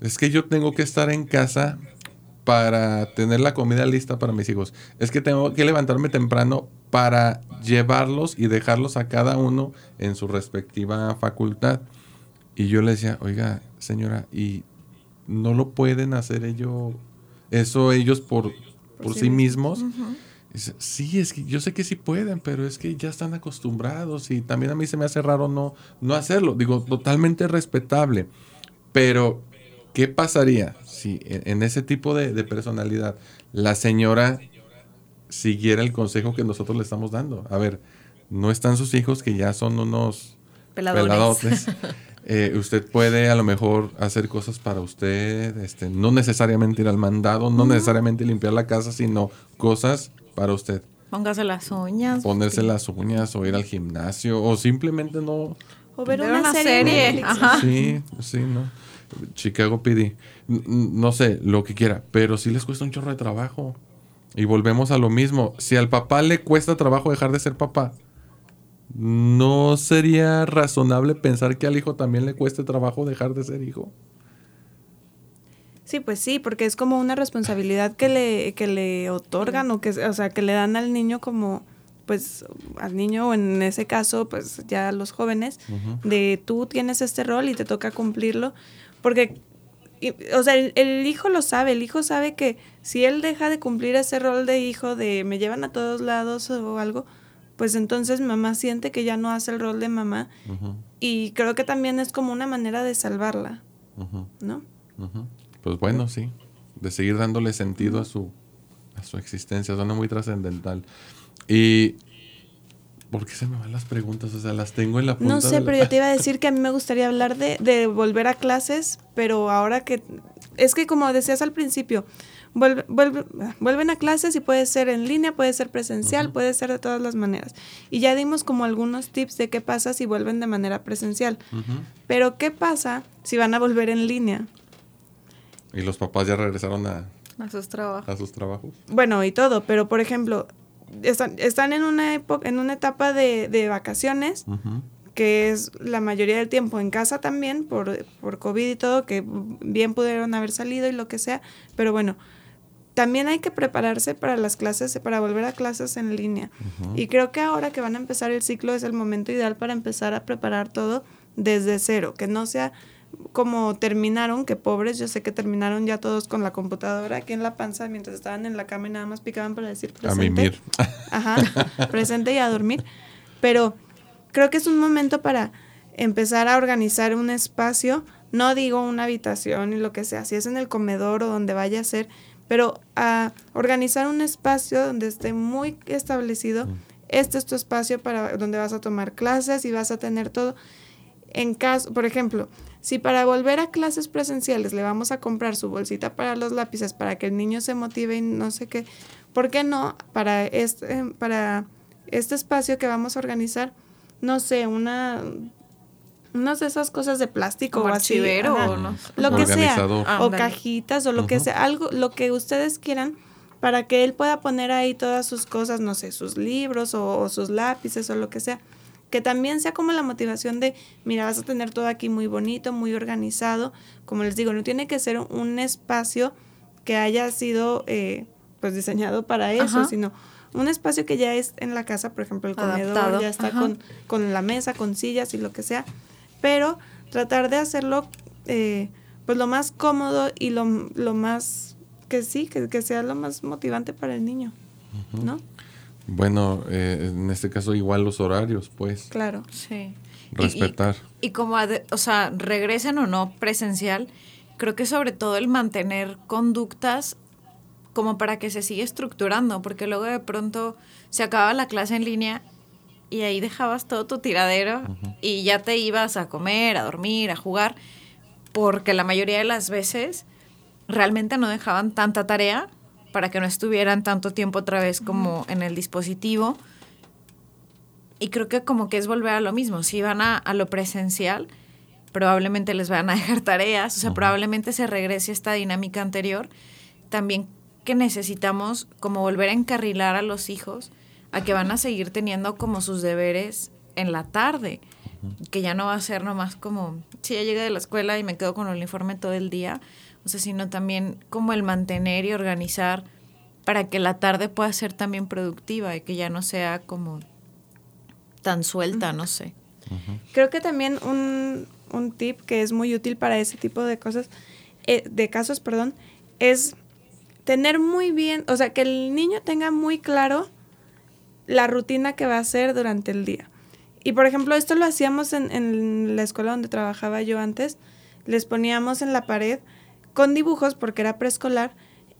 Es que yo tengo que estar en casa para tener la comida lista para mis hijos. Es que tengo que levantarme temprano para llevarlos y dejarlos a cada uno en su respectiva facultad. Y yo le decía, oiga, señora, ¿y no lo pueden hacer ellos, eso ellos por, por, sí sí mismos? Dice, Sí, es que yo sé que sí pueden, pero es que ya están acostumbrados y también a mí se me hace raro no, no hacerlo. Digo, totalmente respetable. Pero, ¿qué pasaría si en, en ese tipo de, de personalidad la señora siguiera el consejo que nosotros le estamos dando? A ver, no están sus hijos que ya son unos Peladones. peladotes. Eh, usted puede a lo mejor hacer cosas para usted, este, no necesariamente ir al mandado, no necesariamente limpiar la casa, sino cosas para usted. Póngase las uñas. Ponerse las uñas o ir al gimnasio o simplemente no. O ver, Ver una, una serie. ajá. Sí, sí, ¿no? Chicago PD. No sé, lo que quiera, pero sí les cuesta un chorro de trabajo. Y volvemos a lo mismo. Si al papá le cuesta trabajo dejar de ser papá, ¿no sería razonable pensar que al hijo también le cueste trabajo dejar de ser hijo? Sí, pues sí, porque es como una responsabilidad que le, que le otorgan o que, o sea, que le dan al niño como, pues, al niño o en ese caso, pues ya a los jóvenes, de tú tienes este rol y te toca cumplirlo, porque, y- o sea, el, el hijo lo sabe, el hijo sabe que si él deja de cumplir ese rol de hijo de me llevan a todos lados o algo, pues entonces mamá siente que ya no hace el rol de mamá y creo que también es como una manera de salvarla, ujú, ¿no? Pues bueno, sí. De seguir dándole sentido a su, a su existencia. Suena muy trascendental. Y. ¿Por qué se me van las preguntas? O sea, las tengo en la punta No sé, de pero yo te iba a decir que a mí me gustaría hablar de, de volver a clases, pero ahora que... Es que como decías al principio, vuelve- vuelve- vuelven a clases y puede ser en línea, puede ser presencial, puede ser de todas las maneras. Y ya dimos como algunos tips de qué pasa si vuelven de manera presencial. Pero ¿qué pasa si van a volver en línea? Y los papás ya regresaron a, A sus trabajos. a sus trabajos. Bueno, y todo, pero por ejemplo, están, están en una época, en una etapa de, de vacaciones, que es la mayoría del tiempo en casa también, por, por COVID y todo, que bien pudieron haber salido y lo que sea, pero bueno, también hay que prepararse para las clases, para volver a clases en línea. Y creo que ahora que van a empezar el ciclo es el momento ideal para empezar a preparar todo desde cero, que no sea como terminaron, que pobres, yo sé que terminaron ya todos con la computadora aquí en la panza mientras estaban en la cama y nada más picaban para decir A presente. mimir. Ajá, presente y a dormir. Pero creo que es un momento para empezar a organizar un espacio, no digo una habitación y lo que sea, si es en el comedor o donde vaya a ser, pero a organizar un espacio donde esté muy establecido. Este es tu espacio para donde vas a tomar clases y vas a tener todo. En caso, por ejemplo, si para volver a clases presenciales le vamos a comprar su bolsita para los lápices para que el niño se motive y no sé qué, ¿por qué no para este, para este espacio que vamos a organizar, no sé, una unas de esas cosas de plástico Como o así, archivero o no lo que sea, Organizador. o cajitas o lo que sea, algo, lo que ustedes quieran para que él pueda poner ahí todas sus cosas, no sé, sus libros o, o sus lápices o lo que sea. Que también sea como la motivación de, mira, vas a tener todo aquí muy bonito, muy organizado. Como les digo, no tiene que ser un espacio que haya sido eh, pues diseñado para eso, sino un espacio que ya es en la casa, por ejemplo, el comedor ya está con, con, la mesa, con sillas y lo que sea, pero tratar de hacerlo eh, pues lo más cómodo y lo, lo más que sí, que, que, sea lo más motivante para el niño, ¿no? Bueno, eh, en este caso igual los horarios, pues. Claro. Sí. Respetar. Y, como, o sea, regresen o no presencial, creo que sobre todo el mantener conductas como para que se siga estructurando, porque luego de pronto se acaba la clase en línea y ahí dejabas todo tu tiradero y ya te ibas a comer, a dormir, a jugar, porque la mayoría de las veces realmente no dejaban tanta tarea para que no estuvieran tanto tiempo otra vez como en el dispositivo. Y creo que como que es volver a lo mismo. Si van a, lo presencial, probablemente les van a dejar tareas, o sea, probablemente se regrese a esta dinámica anterior. También que necesitamos como volver a encarrilar a los hijos a que van a seguir teniendo como sus deberes en la tarde, que ya no va a ser nomás como, si ya llegué de la escuela y me quedo con el uniforme todo el día, o sea, sino también como el mantener y organizar para que la tarde pueda ser también productiva y que ya no sea como tan suelta, no sé. Creo que también un, un, tip que es muy útil para ese tipo de cosas, eh, de casos, perdón, es tener muy bien, o sea, que el niño tenga muy claro la rutina que va a hacer durante el día. Y por ejemplo, esto lo hacíamos en, en la escuela donde trabajaba yo antes, les poníamos en la pared con dibujos, porque era preescolar,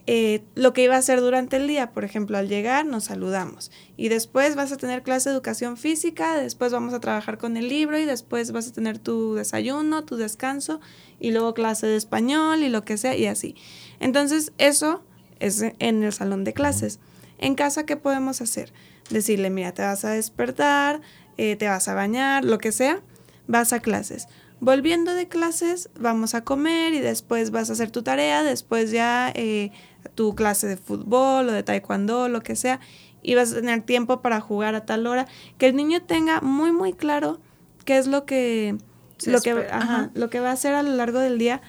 eh, lo que iba a hacer durante el día. Por ejemplo, al llegar nos saludamos y después vas a tener clase de educación física, después vamos a trabajar con el libro y después vas a tener tu desayuno, tu descanso y luego clase de español y lo que sea y así. Entonces, eso es en el salón de clases. En casa, ¿qué podemos hacer? Decirle, mira, te vas a despertar, eh, te vas a bañar, lo que sea, vas a clases. Volviendo de clases, vamos a comer y después vas a hacer tu tarea, después ya eh, tu clase de fútbol o de taekwondo, lo que sea, y vas a tener tiempo para jugar a tal hora. Que el niño tenga muy, muy claro qué es lo que, lo que, lo que va a hacer a lo largo del día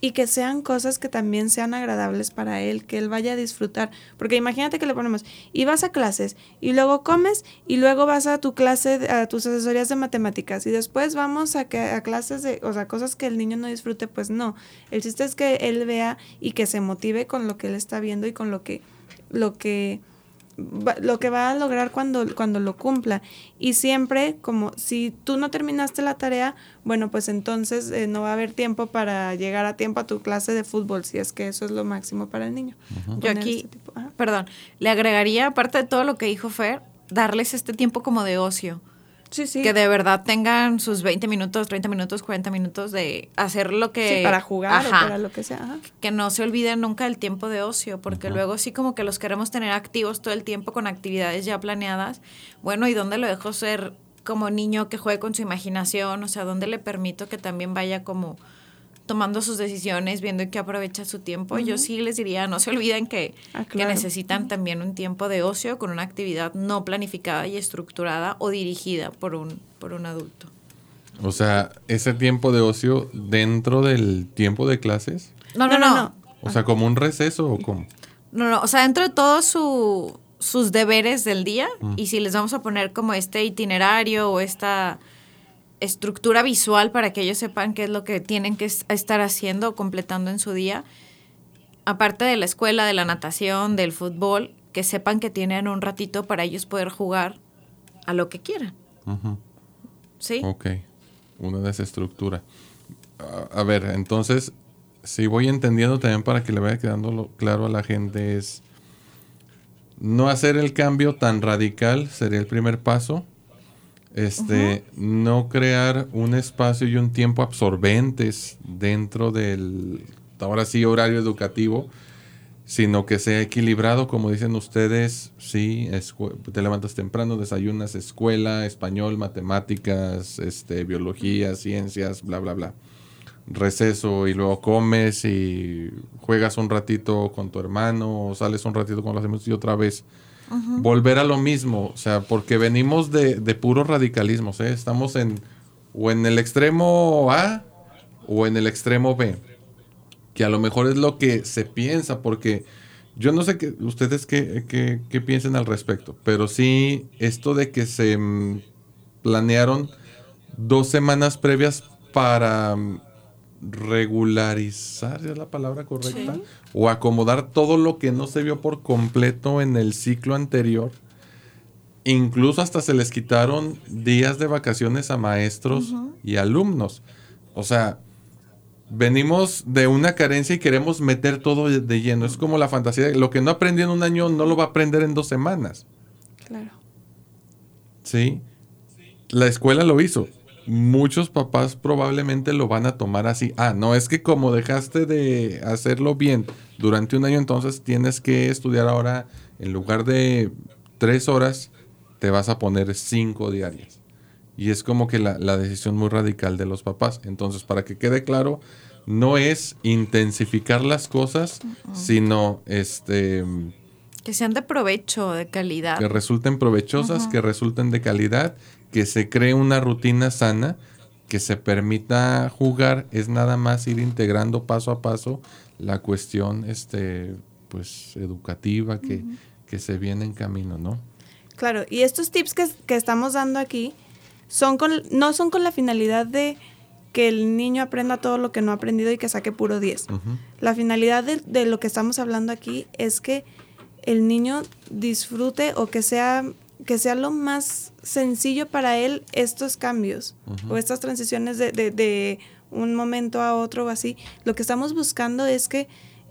y que sean cosas que también sean agradables para él, que él vaya a disfrutar. Porque imagínate que le ponemos, y vas a clases, y luego comes, y luego vas a tu clase, a tus asesorías de matemáticas, y después vamos a, que, a clases de, o sea, cosas que el niño no disfrute, pues no. El chiste es que él vea y que se motive con lo que él está viendo y con lo que, lo que lo que va a lograr cuando, cuando lo cumpla. Y siempre, como si tú no terminaste la tarea, bueno, pues entonces eh, no va a haber tiempo para llegar a tiempo a tu clase de fútbol, si es que eso es lo máximo para el niño. Yo aquí, perdón, le agregaría, aparte de todo lo que dijo Fer, darles este tiempo como de ocio. Que de verdad tengan sus 20 minutos, 30 minutos, 40 minutos de hacer lo que... Sí, para jugar o para lo que sea. Que no se olviden nunca el tiempo de ocio, porque luego sí como que los queremos tener activos todo el tiempo con actividades ya planeadas. Bueno, ¿y dónde lo dejo ser como niño que juegue con su imaginación? O sea, ¿dónde le permito que también vaya como tomando sus decisiones, viendo que aprovecha su tiempo. Yo sí les diría, no se olviden que, ah, que, necesitan también un tiempo de ocio con una actividad no planificada y estructurada o dirigida por un, por un adulto. O sea, ese tiempo de ocio dentro del tiempo de clases. No, no, no. O sea, como un receso o cómo. No, no, o sea, dentro de todos su, sus deberes del día y si les vamos a poner como este itinerario o esta estructura visual para que ellos sepan qué es lo que tienen que estar haciendo o completando en su día. Aparte de la escuela, de la natación, del fútbol, que sepan que tienen un ratito para ellos poder jugar a lo que quieran. ¿Sí? Ok, una desestructura. A, a ver, entonces, si voy entendiendo también para que le vaya quedando claro a la gente es no hacer el cambio tan radical sería el primer paso este, no crear un espacio y un tiempo absorbentes dentro del, ahora sí, horario educativo, sino que sea equilibrado, como dicen ustedes, sí, te levantas temprano, desayunas escuela, español, matemáticas, este, biología, ciencias, bla, bla, bla. Receso y luego comes y juegas un ratito con tu hermano, o sales un ratito con los amigos y otra vez volver a lo mismo, o sea, porque venimos de, de puros radicalismos, ¿eh? estamos en o en el extremo A o en el extremo B, que a lo mejor es lo que se piensa, porque yo no sé qué, ustedes qué, qué, qué piensan al respecto, pero sí esto de que se mm, planearon dos semanas previas para mm, regularizar, ¿es la palabra correcta? O acomodar todo lo que no se vio por completo en el ciclo anterior. Incluso hasta se les quitaron días de vacaciones a maestros y alumnos. O sea, venimos de una carencia y queremos meter todo de lleno. Es como la fantasía. Lo que no aprendió en un año no lo va a aprender en dos semanas. Claro. Sí. La escuela lo hizo muchos papás probablemente lo van a tomar así. Ah, no, es que como dejaste de hacerlo bien durante un año, entonces tienes que estudiar ahora, en lugar de tres horas, te vas a poner cinco diarias. Y es como que la, decisión muy radical de los papás. Entonces, para que quede claro, no es intensificar las cosas, sino este... Que sean de provecho, de calidad. Que resulten provechosas, que resulten de calidad que se cree una rutina sana, que se permita jugar, es nada más ir integrando paso a paso la cuestión este, pues, educativa que, que se viene en camino, ¿no? Claro, y estos tips que, que, estamos dando aquí son con, no son con la finalidad de que el niño aprenda todo lo que no ha aprendido y que saque puro 10. La finalidad de, de, lo que estamos hablando aquí es que el niño disfrute o que sea que sea lo más sencillo para él estos cambios o estas transiciones de, un momento a otro o así. Lo que estamos buscando es que,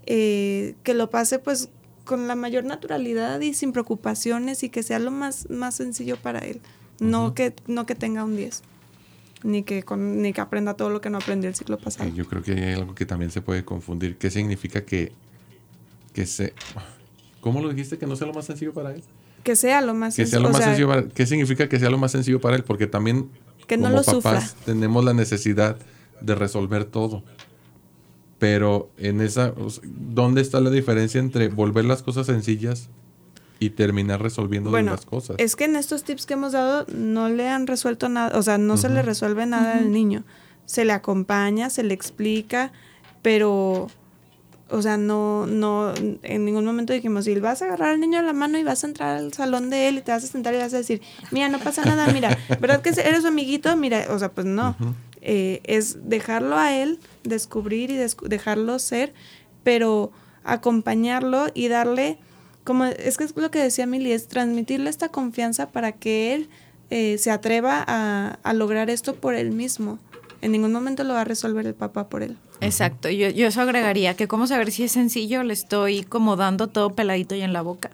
eh, que lo pase pues con la mayor naturalidad y sin preocupaciones y que sea lo más, más sencillo para él. no, que, no que tenga un 10. Ni que, con, ni que aprenda todo lo que no aprendió el ciclo pasado. yo creo que hay algo que también se puede confundir. ¿Qué significa que, que se... ¿Cómo lo dijiste? ¿Que no sea lo más sencillo para él? Que sea lo más, sencillo. ¿Qué significa que sea lo más sencillo para él? Porque también que no como papás tenemos la necesidad de resolver todo. Pero en esa, ¿dónde está la diferencia entre volver las cosas sencillas y terminar resolviendo las cosas? Es que en estos tips que hemos dado no le han resuelto nada, o sea, no se le resuelve nada al niño. Se le acompaña, se le explica, pero o sea, no, no, en ningún momento dijimos, si vas a agarrar al niño a la mano y vas a entrar al salón de él y te vas a sentar y vas a decir, mira, no pasa nada, mira, ¿verdad que eres su amiguito? Mira, o sea, pues no. Eh, es dejarlo a él, descubrir y dejarlo ser, pero acompañarlo y darle, como es que es lo que decía Mili, es transmitirle esta confianza para que él eh, se atreva a, a lograr esto por él mismo. En ningún momento lo va a resolver el papá por él. Exacto, yo, yo eso agregaría, que cómo saber si es sencillo, le estoy como dando todo peladito y en la boca.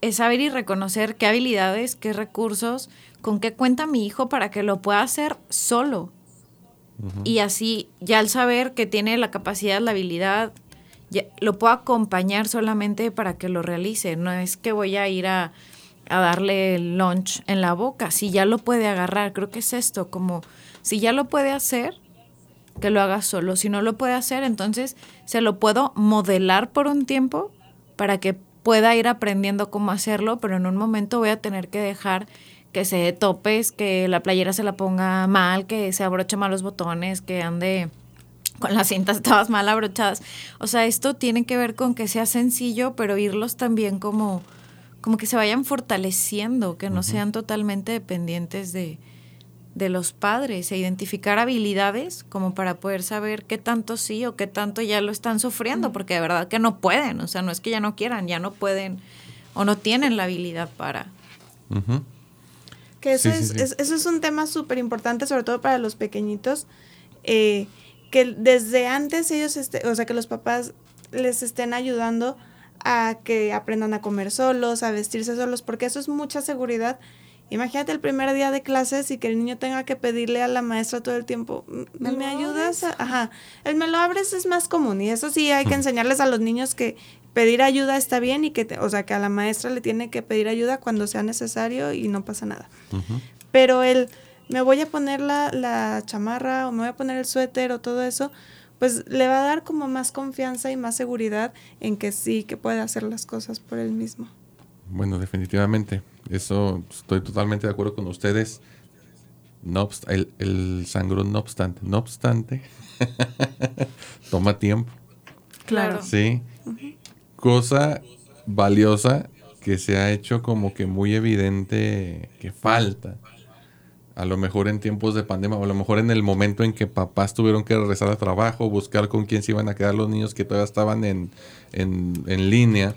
Es saber y reconocer qué habilidades, qué recursos, con qué cuenta mi hijo para que lo pueda hacer solo. Y así, ya al saber que tiene la capacidad, la habilidad, lo puedo acompañar solamente para que lo realice. No es que voy a ir a, a darle el lunch en la boca. Si ya lo puede agarrar, creo que es esto, como si ya lo puede hacer, que lo haga solo. Si no lo puede hacer, entonces se lo puedo modelar por un tiempo para que pueda ir aprendiendo cómo hacerlo, pero en un momento voy a tener que dejar que se topes, que la playera se la ponga mal, que se abroche mal los botones, que ande con las cintas todas mal abrochadas. O sea, esto tiene que ver con que sea sencillo, pero irlos también como, como que se vayan fortaleciendo, que no sean totalmente dependientes de, de los padres e identificar habilidades como para poder saber qué tanto sí o qué tanto ya lo están sufriendo, porque de verdad que no pueden, o sea, no es que ya no quieran, ya no pueden o no tienen la habilidad para. Que eso, es, eso es un tema súper importante, sobre todo para los pequeñitos, eh, que desde antes ellos, este, o sea, que los papás les estén ayudando a que aprendan a comer solos, a vestirse solos, porque eso es mucha seguridad Imagínate el primer día de clases y que el niño tenga que pedirle a la maestra todo el tiempo, ¿me, ayudas? Ajá, el me lo abres es más común y eso sí hay que enseñarles a los niños que pedir ayuda está bien y que, o sea, que a la maestra le tiene que pedir ayuda cuando sea necesario y no pasa nada. Pero el, me voy a poner la, la chamarra o me voy a poner el suéter o todo eso, pues le va a dar como más confianza y más seguridad en que sí, que puede hacer las cosas por él mismo. Bueno, definitivamente. Eso estoy totalmente de acuerdo con ustedes. No el, el sangrón, no obstante, no obstante, toma tiempo. Claro. Sí. Cosa valiosa que se ha hecho como que muy evidente que falta. A lo mejor en tiempos de pandemia, o a lo mejor en el momento en que papás tuvieron que regresar a trabajo, buscar con quién se iban a quedar los niños que todavía estaban en, en, en línea.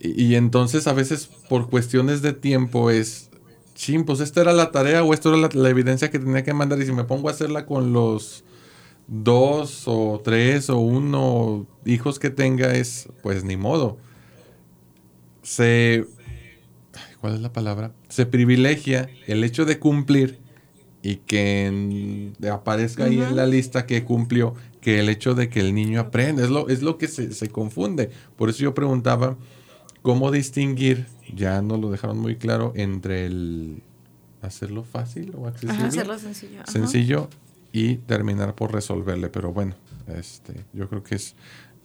Y, y, entonces a veces por cuestiones de tiempo es, ching, pues esta era la tarea o esto era la, la evidencia que tenía que mandar y si me pongo a hacerla con los dos o tres o uno hijos que tenga es, pues ni modo. Se, ¿cuál es la palabra? Se privilegia el hecho de cumplir y que en, aparezca ahí en la lista que cumplió, que el hecho de que el niño aprenda, es lo, es lo que se, se confunde. Por eso yo preguntaba cómo distinguir, ya no lo dejaron muy claro, entre el hacerlo fácil o accesible. Ajá, hacerlo sencillo. Ajá. Sencillo y terminar por resolverle. Pero bueno, este, yo creo que es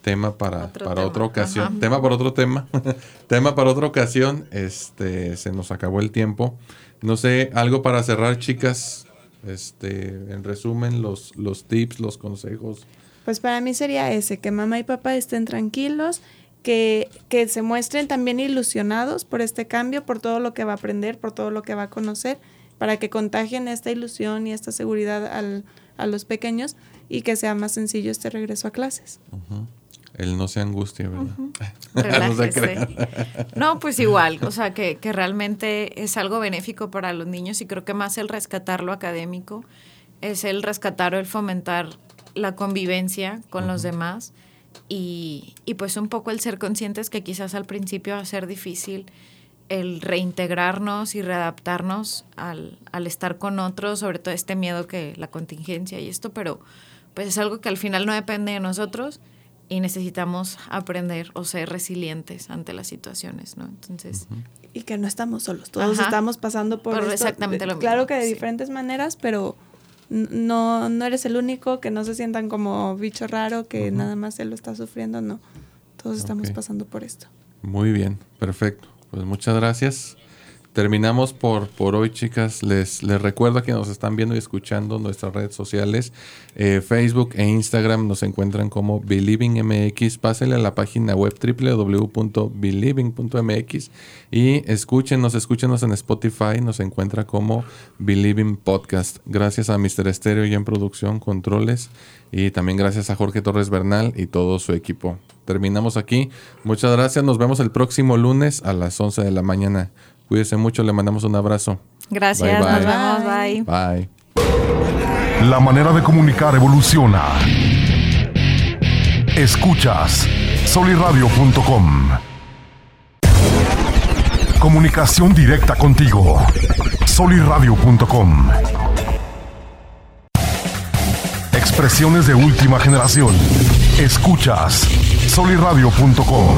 tema para, Otro para tema. otra ocasión. Ajá. Tema para otro tema. tema para otra ocasión. Este, se nos acabó el tiempo. No sé, algo para cerrar, chicas. Este, en resumen, los, los tips, los consejos. Pues para mí sería ese, que mamá y papá estén tranquilos, que, que se muestren también ilusionados por este cambio, por todo lo que va a aprender, por todo lo que va a conocer, para que contagien esta ilusión y esta seguridad al, a los pequeños y que sea más sencillo este regreso a clases. Ujú. El no se angustie, ¿verdad? Relájese. No, pues igual, o sea, que, que realmente es algo benéfico para los niños y creo que más el rescatar lo académico es el rescatar o el fomentar la convivencia con los demás y, y pues un poco el ser conscientes que quizás al principio va a ser difícil el reintegrarnos y readaptarnos al, al estar con otros, sobre todo este miedo que la contingencia y esto, pero pues es algo que al final no depende de nosotros y necesitamos aprender o ser resilientes ante las situaciones, ¿no? Entonces, Y que no estamos solos, todos Ajá. estamos pasando por, Por esto. exactamente lo mismo, Claro que de sí. diferentes maneras, pero no, no eres el único, que no se sientan como bicho raro, que nada más él lo está sufriendo, no. Todos estamos pasando por esto. Muy bien, perfecto. Pues muchas gracias. Terminamos por, por hoy, chicas. Les, les recuerdo que nos están viendo y escuchando nuestras redes sociales. Eh, Facebook e Instagram nos encuentran como BelievingMX. Pásenle a la página web www.believing.mx y escúchenos, escúchenos en Spotify. Nos encuentra como Believing Podcast. Gracias a Mr. Estéreo y en producción, controles. Y también gracias a Jorge Torres Bernal y todo su equipo. Terminamos aquí. Muchas gracias. Nos vemos el próximo lunes a las 11 de la mañana. Cuídese mucho. Le mandamos un abrazo. gracias, Bye, bye. nos vemos, bye. Bye. La manera de comunicar evoluciona. Escuchas soliradio.com. Comunicación directa contigo. soliradio.com. Expresiones de última generación. Escuchas soliradio.com.